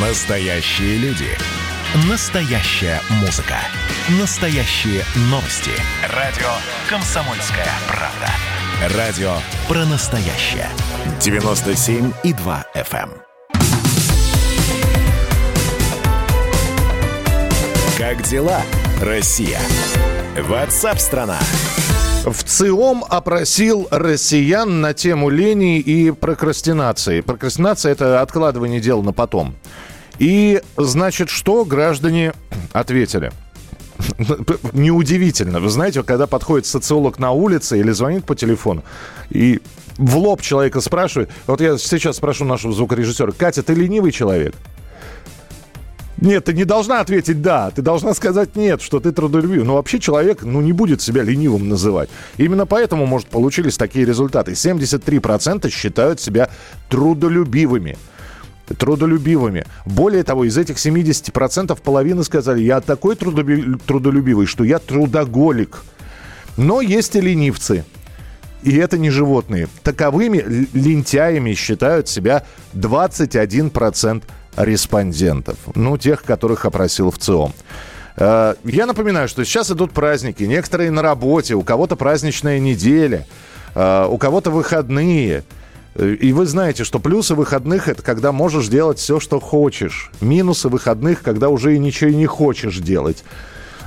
Настоящие люди. Настоящая музыка. Настоящие новости. Радио «Комсомольская правда». Радио про настоящее. 97,2 FM. эм. Как дела, Россия? Ватсап-страна! В ЦИОМ опросил россиян на тему лени и прокрастинации. Прокрастинация – это откладывание дел на потом. И, значит, что граждане ответили? Неудивительно. Вы знаете, когда подходит социолог на улице или звонит по телефону, и в лоб человека спрашивает, вот я сейчас спрошу нашего звукорежиссера, Катя, ты ленивый человек? Нет, ты не должна ответить «да», ты должна сказать «нет», что ты трудолюбивый. Но вообще человек ну, не будет себя ленивым называть. Именно поэтому, может, получились такие результаты. 73% считают себя трудолюбивыми трудолюбивыми. Более того, из этих 70% половина сказали, я такой трудолюбивый, что я трудоголик. Но есть и ленивцы. И это не животные. Таковыми лентяями считают себя 21% респондентов. Ну, тех, которых опросил в ЦИОМ. Э, я напоминаю, что сейчас идут праздники. Некоторые на работе, у кого-то праздничная неделя, э, у кого-то выходные. Э, и вы знаете, что плюсы выходных – это когда можешь делать все, что хочешь. Минусы выходных – когда уже и ничего не хочешь делать.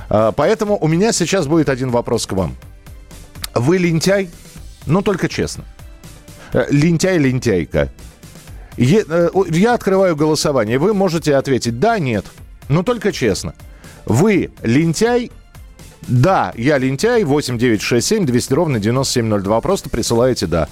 Поэтому у меня сейчас будет один вопрос к вам. Вы лентяй? Ну, только честно. Лентяй-лентяйка. Э, я открываю голосование. Вы можете ответить «да», «нет». Но только честно. Вы лентяй? Да, я лентяй. 8 9 6 7 200 ровно 9702. Просто присылаете «да».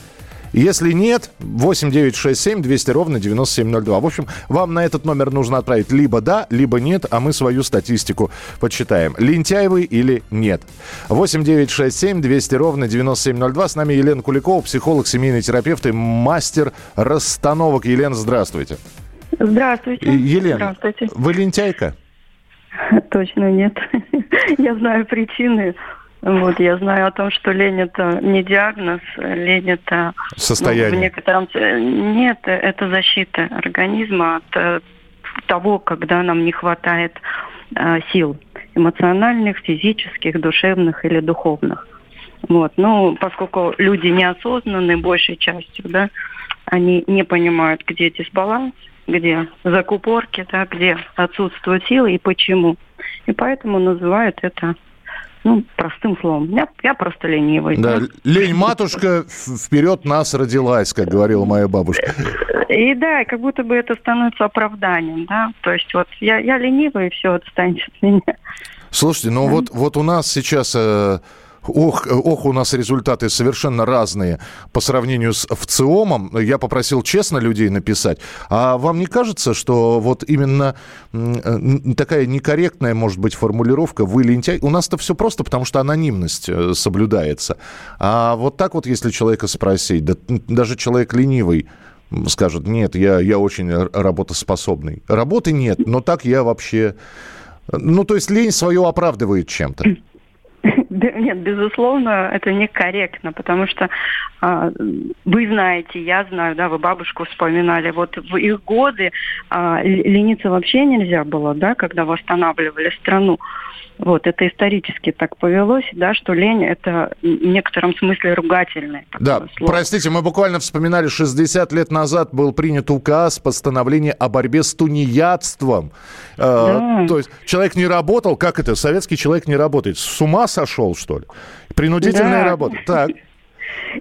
Если нет, 8 9 6 7 200 ровно 9702. В общем, вам на этот номер нужно отправить либо да, либо нет, а мы свою статистику подсчитаем. Лентяй вы или нет. 8 9 6 7 200 ровно 9702. С нами Елена Куликова, психолог, семейный терапевт и мастер расстановок. Елена, здравствуйте. Здравствуйте. Елена, Здравствуйте. вы лентяйка? Точно нет. Я знаю причины. Вот, я знаю о том, что лень это не диагноз, лень это... Состояние. Ну, в некотором... Нет, это защита организма от э, того, когда нам не хватает э, сил эмоциональных, физических, душевных или духовных. Вот. Ну, поскольку люди неосознанные большей частью, да, они не понимают, где дисбаланс, где закупорки, да, где отсутствуют силы и почему. И поэтому называют это ну, простым словом. Я, я просто ленивый. Да, лень матушка вперед нас родилась, как говорила моя бабушка. И да, как будто бы это становится оправданием, да. То есть вот я, я ленивый, и все, отстаньте от меня. Слушайте, ну вот, вот у нас сейчас э, Ох, ох, у нас результаты совершенно разные по сравнению с ВЦИОМом. Я попросил честно людей написать. А вам не кажется, что вот именно такая некорректная, может быть, формулировка «вы лентяй»? У нас-то все просто, потому что анонимность э, соблюдается. А вот так вот, если человека спросить, да, даже человек ленивый, скажет, нет, я, я очень работоспособный. Работы нет, но так я вообще... Ну, то есть лень свое оправдывает чем-то. Нет, безусловно, это некорректно, потому что а, вы знаете, я знаю, да, вы бабушку вспоминали, вот в их годы а, лениться вообще нельзя было, да, когда восстанавливали страну. Вот, это исторически так повелось, да, что лень – это в некотором смысле ругательное. Да, слово. простите, мы буквально вспоминали, 60 лет назад был принят указ, постановление о борьбе с тунеядством. Э, да. Э, то есть человек не работал, как это, советский человек не работает, с ума сошел, что ли? Принудительная да. работа. Так.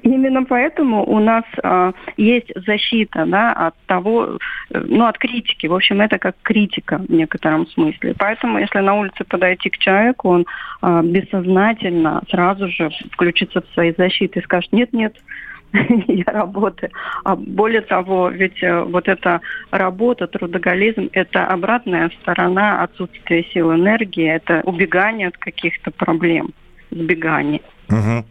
Именно поэтому у нас э, есть защита да, от того, э, ну, от критики. В общем, это как критика в некотором смысле. Поэтому, если на улице подойти к человеку, он э, бессознательно сразу же включится в свои защиты и скажет, нет-нет, я работаю. А более того, ведь э, вот эта работа, трудоголизм, это обратная сторона отсутствия сил энергии, это убегание от каких-то проблем, сбегание. Угу.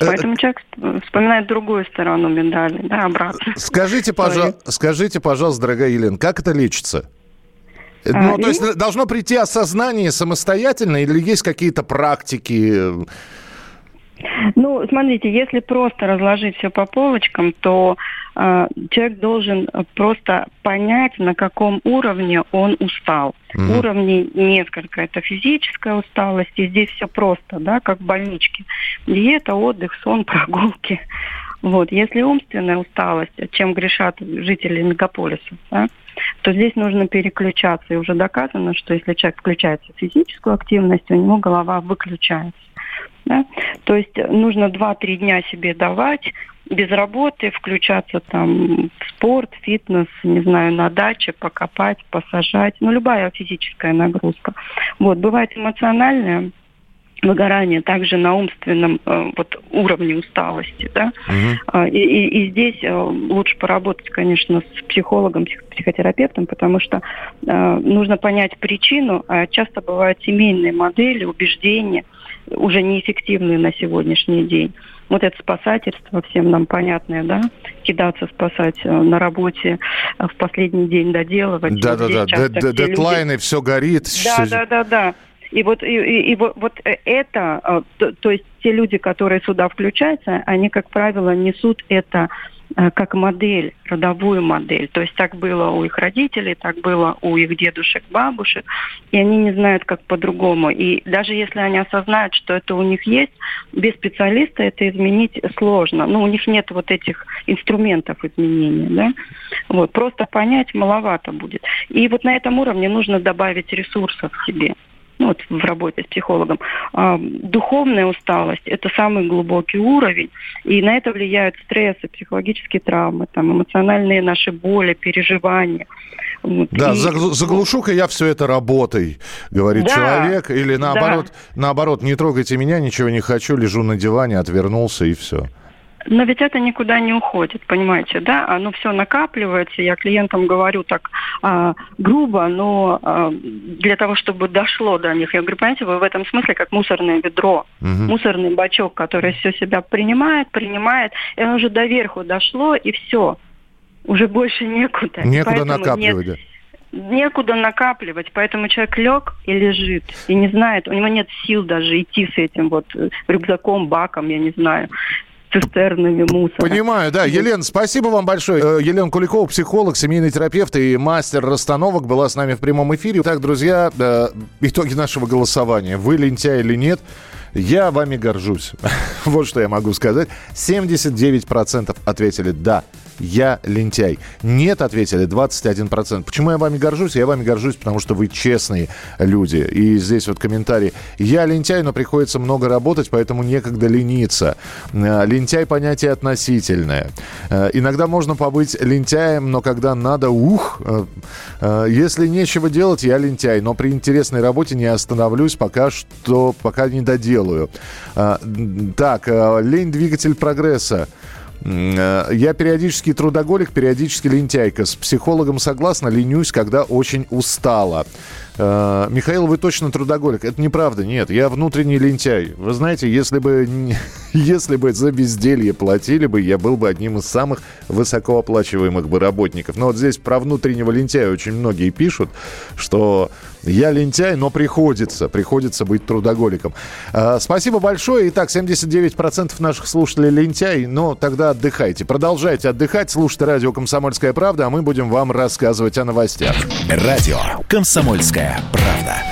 Поэтому человек вспоминает другую сторону медали, да, обратно. Скажите, пожалуйста, скажите, пожалуйста, дорогая Елена, как это лечится? А, ну, и... то есть должно прийти осознание самостоятельно или есть какие-то практики? Ну, смотрите, если просто разложить все по полочкам, то э, человек должен просто понять, на каком уровне он устал. Mm-hmm. Уровней несколько. Это физическая усталость, и здесь все просто, да, как в больничке. Диета, отдых, сон, прогулки. Вот. Если умственная усталость, чем грешат жители мегаполиса, да, то здесь нужно переключаться. И уже доказано, что если человек включается в физическую активность, у него голова выключается. Да? То есть нужно 2-3 дня себе давать без работы, включаться там в спорт, фитнес, не знаю, на даче, покопать, посажать. Ну, любая физическая нагрузка. Вот, бывает эмоциональная, выгорание также на умственном э, вот, уровне усталости. Да? Угу. И, и, и здесь э, лучше поработать, конечно, с психологом, псих, психотерапевтом, потому что э, нужно понять причину, а часто бывают семейные модели, убеждения, уже неэффективные на сегодняшний день. Вот это спасательство всем нам понятное, да? Кидаться спасать э, на работе э, в последний день доделывать. Да-да-да, дедлайны, все горит. Да-да-да-да. И вот, и, и, и вот, вот э, это, то, то есть те люди, которые сюда включаются, они, как правило, несут это как модель, родовую модель. То есть так было у их родителей, так было у их дедушек, бабушек, и они не знают, как по-другому. И даже если они осознают, что это у них есть, без специалиста это изменить сложно. Ну, у них нет вот этих инструментов изменения, да. Вот, просто понять маловато будет. И вот на этом уровне нужно добавить ресурсов себе ну, вот в работе с психологом, а, духовная усталость – это самый глубокий уровень, и на это влияют стрессы, психологические травмы, там, эмоциональные наши боли, переживания. Вот. Да, и... заглушу-ка я все это работой, говорит да, человек, или наоборот, да. наоборот, не трогайте меня, ничего не хочу, лежу на диване, отвернулся и все. Но ведь это никуда не уходит, понимаете, да? Оно все накапливается. Я клиентам говорю так а, грубо, но а, для того, чтобы дошло до них. Я говорю, понимаете, вы в этом смысле как мусорное ведро, угу. мусорный бачок, который все себя принимает, принимает, и оно уже доверху дошло, и все. Уже больше некуда. Некуда накапливать, нет, да некуда накапливать, поэтому человек лег и лежит, и не знает, у него нет сил даже идти с этим вот рюкзаком, баком, я не знаю цистернами мусора. Понимаю, да. Елена, спасибо вам большое. Э, Елена Куликова, психолог, семейный терапевт и мастер расстановок была с нами в прямом эфире. Так, друзья, э, итоги нашего голосования. Вы лентяй или нет? Я вами горжусь. вот что я могу сказать. 79% ответили «да» я лентяй. Нет, ответили 21%. Почему я вами горжусь? Я вами горжусь, потому что вы честные люди. И здесь вот комментарий. Я лентяй, но приходится много работать, поэтому некогда лениться. Э, лентяй понятие относительное. Э, иногда можно побыть лентяем, но когда надо, ух, э, если нечего делать, я лентяй. Но при интересной работе не остановлюсь, пока что, пока не доделаю. Так, лень двигатель прогресса. Э, я периодически трудоголик, периодически лентяйка. С психологом согласна, ленюсь, когда очень устала. Э, Михаил, вы точно трудоголик. Это неправда, нет. Я внутренний лентяй. Вы знаете, если бы, если бы за безделье платили бы, я был бы одним из самых высокооплачиваемых бы работников. Но вот здесь про внутреннего лентяя очень многие пишут, что я лентяй, но приходится, приходится быть трудоголиком. Э, спасибо большое. Итак, 79% наших слушателей лентяй, но тогда отдыхайте. Продолжайте отдыхать, слушайте радио «Комсомольская правда», а мы будем вам рассказывать о новостях. Радио «Комсомольская правда».